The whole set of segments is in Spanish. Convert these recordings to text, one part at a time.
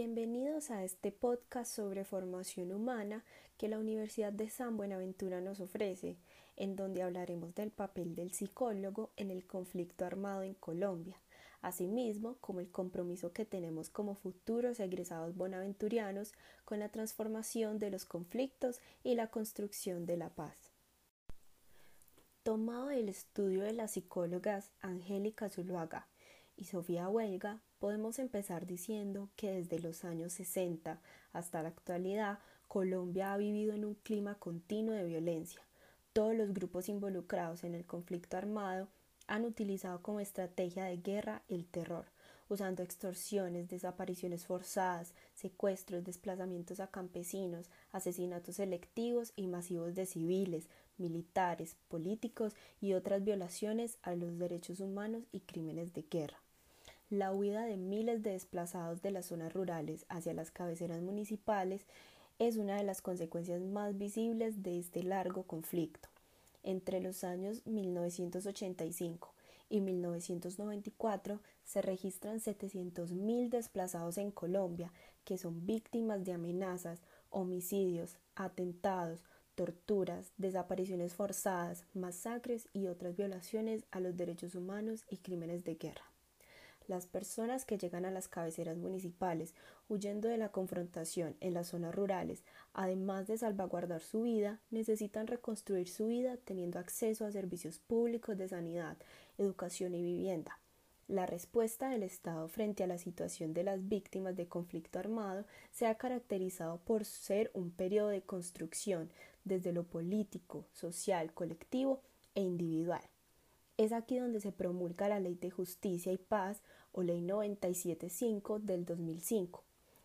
Bienvenidos a este podcast sobre formación humana que la Universidad de San Buenaventura nos ofrece, en donde hablaremos del papel del psicólogo en el conflicto armado en Colombia, asimismo como el compromiso que tenemos como futuros egresados bonaventurianos con la transformación de los conflictos y la construcción de la paz. Tomado del estudio de las psicólogas Angélica Zuluaga y Sofía Huelga, podemos empezar diciendo que desde los años 60 hasta la actualidad, Colombia ha vivido en un clima continuo de violencia. Todos los grupos involucrados en el conflicto armado han utilizado como estrategia de guerra el terror, usando extorsiones, desapariciones forzadas, secuestros, desplazamientos a campesinos, asesinatos selectivos y masivos de civiles, militares, políticos y otras violaciones a los derechos humanos y crímenes de guerra. La huida de miles de desplazados de las zonas rurales hacia las cabeceras municipales es una de las consecuencias más visibles de este largo conflicto. Entre los años 1985 y 1994 se registran 700.000 desplazados en Colombia que son víctimas de amenazas, homicidios, atentados, torturas, desapariciones forzadas, masacres y otras violaciones a los derechos humanos y crímenes de guerra. Las personas que llegan a las cabeceras municipales huyendo de la confrontación en las zonas rurales, además de salvaguardar su vida, necesitan reconstruir su vida teniendo acceso a servicios públicos de sanidad, educación y vivienda. La respuesta del Estado frente a la situación de las víctimas de conflicto armado se ha caracterizado por ser un periodo de construcción desde lo político, social, colectivo e individual. Es aquí donde se promulga la Ley de Justicia y Paz o Ley 975 del 2005,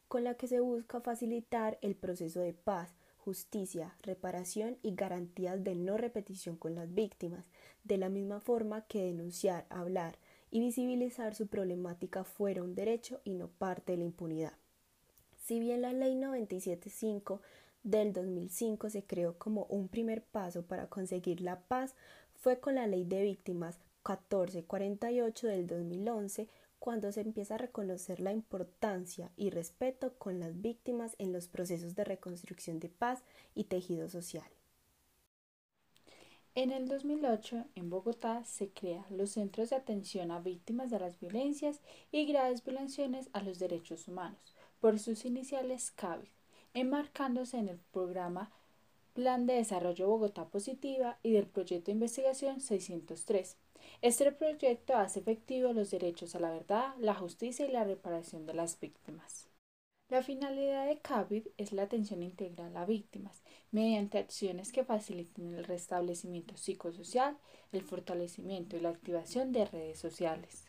con la que se busca facilitar el proceso de paz, justicia, reparación y garantías de no repetición con las víctimas, de la misma forma que denunciar, hablar y visibilizar su problemática fuera un derecho y no parte de la impunidad. Si bien la Ley 975 del 2005 se creó como un primer paso para conseguir la paz, fue con la Ley de Víctimas 1448 del 2011 cuando se empieza a reconocer la importancia y respeto con las víctimas en los procesos de reconstrucción de paz y tejido social. En el 2008, en Bogotá, se crean los Centros de Atención a Víctimas de las Violencias y Graves Violaciones a los Derechos Humanos, por sus iniciales CAVID, enmarcándose en el programa Plan de Desarrollo Bogotá Positiva y del proyecto de investigación 603. Este proyecto hace efectivo los derechos a la verdad, la justicia y la reparación de las víctimas. La finalidad de CAVID es la atención integral a víctimas, mediante acciones que faciliten el restablecimiento psicosocial, el fortalecimiento y la activación de redes sociales.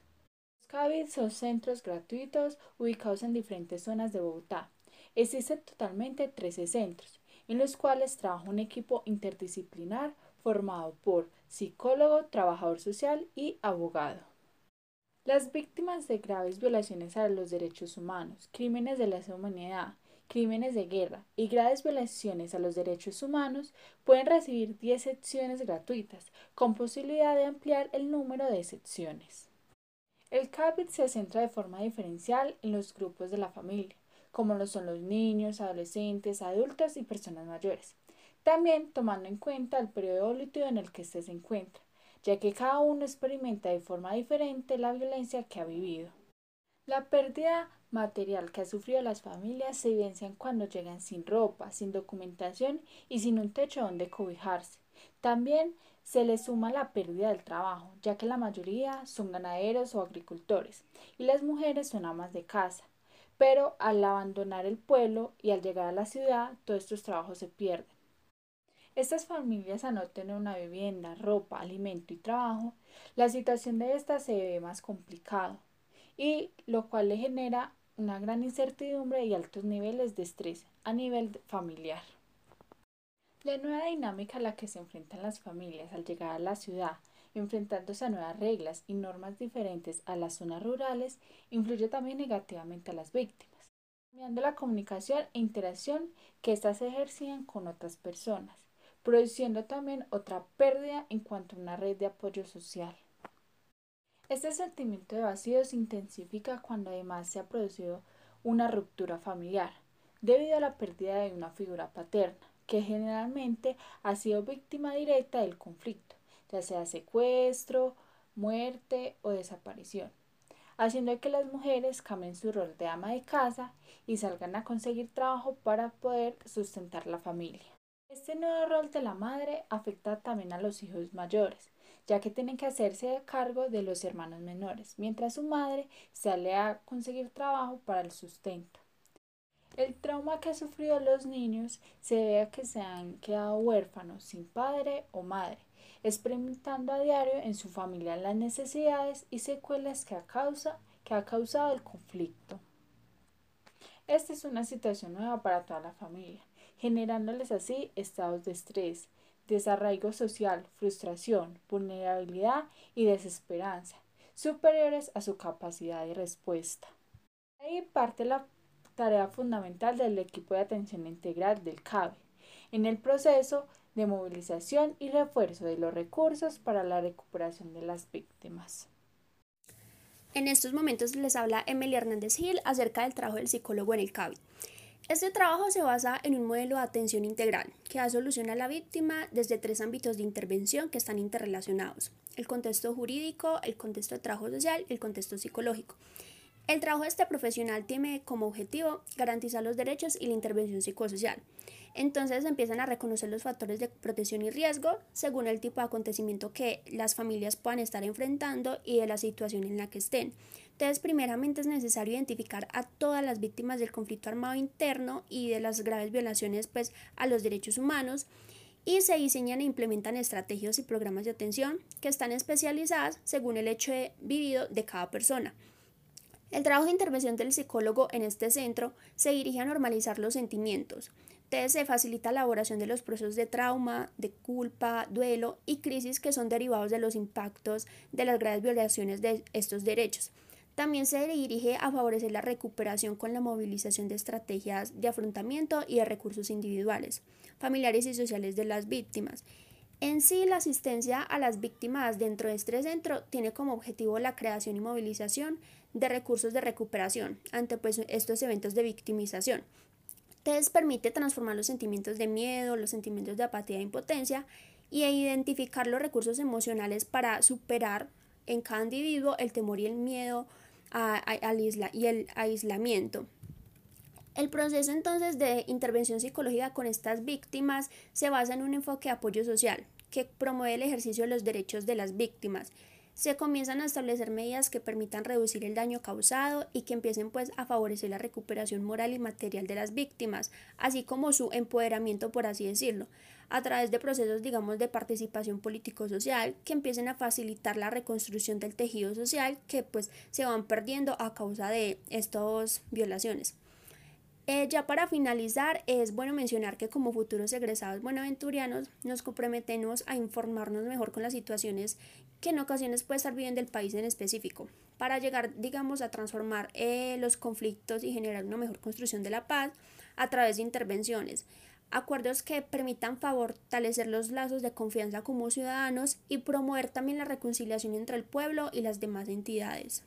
Los CAVID son centros gratuitos ubicados en diferentes zonas de Bogotá. Existen totalmente 13 centros, en los cuales trabaja un equipo interdisciplinar formado por psicólogo, trabajador social y abogado. Las víctimas de graves violaciones a los derechos humanos, crímenes de lesa humanidad, crímenes de guerra y graves violaciones a los derechos humanos pueden recibir 10 secciones gratuitas, con posibilidad de ampliar el número de secciones. El CAPIT se centra de forma diferencial en los grupos de la familia, como lo son los niños, adolescentes, adultos y personas mayores. También tomando en cuenta el periodo evolutivo en el que éste se encuentra, ya que cada uno experimenta de forma diferente la violencia que ha vivido. La pérdida material que ha sufrido las familias se evidencia cuando llegan sin ropa, sin documentación y sin un techo donde cobijarse. También se le suma la pérdida del trabajo, ya que la mayoría son ganaderos o agricultores y las mujeres son amas de casa pero al abandonar el pueblo y al llegar a la ciudad, todos estos trabajos se pierden. Estas familias al no tener una vivienda, ropa, alimento y trabajo, la situación de estas se ve más complicado y lo cual le genera una gran incertidumbre y altos niveles de estrés a nivel familiar. La nueva dinámica a la que se enfrentan las familias al llegar a la ciudad enfrentándose a nuevas reglas y normas diferentes a las zonas rurales, influye también negativamente a las víctimas, cambiando la comunicación e interacción que éstas ejercían con otras personas, produciendo también otra pérdida en cuanto a una red de apoyo social. Este sentimiento de vacío se intensifica cuando además se ha producido una ruptura familiar, debido a la pérdida de una figura paterna, que generalmente ha sido víctima directa del conflicto, ya sea secuestro, muerte o desaparición, haciendo que las mujeres cambien su rol de ama de casa y salgan a conseguir trabajo para poder sustentar la familia. Este nuevo rol de la madre afecta también a los hijos mayores, ya que tienen que hacerse cargo de los hermanos menores, mientras su madre sale a conseguir trabajo para el sustento. El trauma que han sufrido los niños se a que se han quedado huérfanos sin padre o madre, experimentando a diario en su familia las necesidades y secuelas que, que ha causado el conflicto. Esta es una situación nueva para toda la familia, generándoles así estados de estrés, desarraigo social, frustración, vulnerabilidad y desesperanza, superiores a su capacidad de respuesta. Ahí parte la tarea fundamental del equipo de atención integral del CABE, en el proceso de movilización y refuerzo de los recursos para la recuperación de las víctimas. En estos momentos les habla Emily Hernández Gil acerca del trabajo del psicólogo en el CABI. Este trabajo se basa en un modelo de atención integral que da solución a la víctima desde tres ámbitos de intervención que están interrelacionados, el contexto jurídico, el contexto de trabajo social y el contexto psicológico. El trabajo de este profesional tiene como objetivo garantizar los derechos y la intervención psicosocial. Entonces empiezan a reconocer los factores de protección y riesgo según el tipo de acontecimiento que las familias puedan estar enfrentando y de la situación en la que estén. Entonces, primeramente es necesario identificar a todas las víctimas del conflicto armado interno y de las graves violaciones pues, a los derechos humanos y se diseñan e implementan estrategias y programas de atención que están especializadas según el hecho vivido de cada persona. El trabajo de intervención del psicólogo en este centro se dirige a normalizar los sentimientos, se facilita la elaboración de los procesos de trauma, de culpa, duelo y crisis que son derivados de los impactos de las graves violaciones de estos derechos. También se dirige a favorecer la recuperación con la movilización de estrategias de afrontamiento y de recursos individuales, familiares y sociales de las víctimas. En sí, la asistencia a las víctimas dentro de este centro tiene como objetivo la creación y movilización de recursos de recuperación ante pues, estos eventos de victimización entonces permite transformar los sentimientos de miedo, los sentimientos de apatía e impotencia y identificar los recursos emocionales para superar en cada individuo el temor y el miedo al isla y el aislamiento. El proceso entonces de intervención psicológica con estas víctimas se basa en un enfoque de apoyo social que promueve el ejercicio de los derechos de las víctimas se comienzan a establecer medidas que permitan reducir el daño causado y que empiecen pues a favorecer la recuperación moral y material de las víctimas, así como su empoderamiento por así decirlo, a través de procesos digamos de participación político-social que empiecen a facilitar la reconstrucción del tejido social que pues se van perdiendo a causa de estas violaciones. Eh, ya para finalizar, es bueno mencionar que como futuros egresados buenaventurianos nos comprometemos a informarnos mejor con las situaciones que en ocasiones puede estar viviendo el país en específico, para llegar, digamos, a transformar eh, los conflictos y generar una mejor construcción de la paz a través de intervenciones, acuerdos que permitan fortalecer los lazos de confianza como ciudadanos y promover también la reconciliación entre el pueblo y las demás entidades.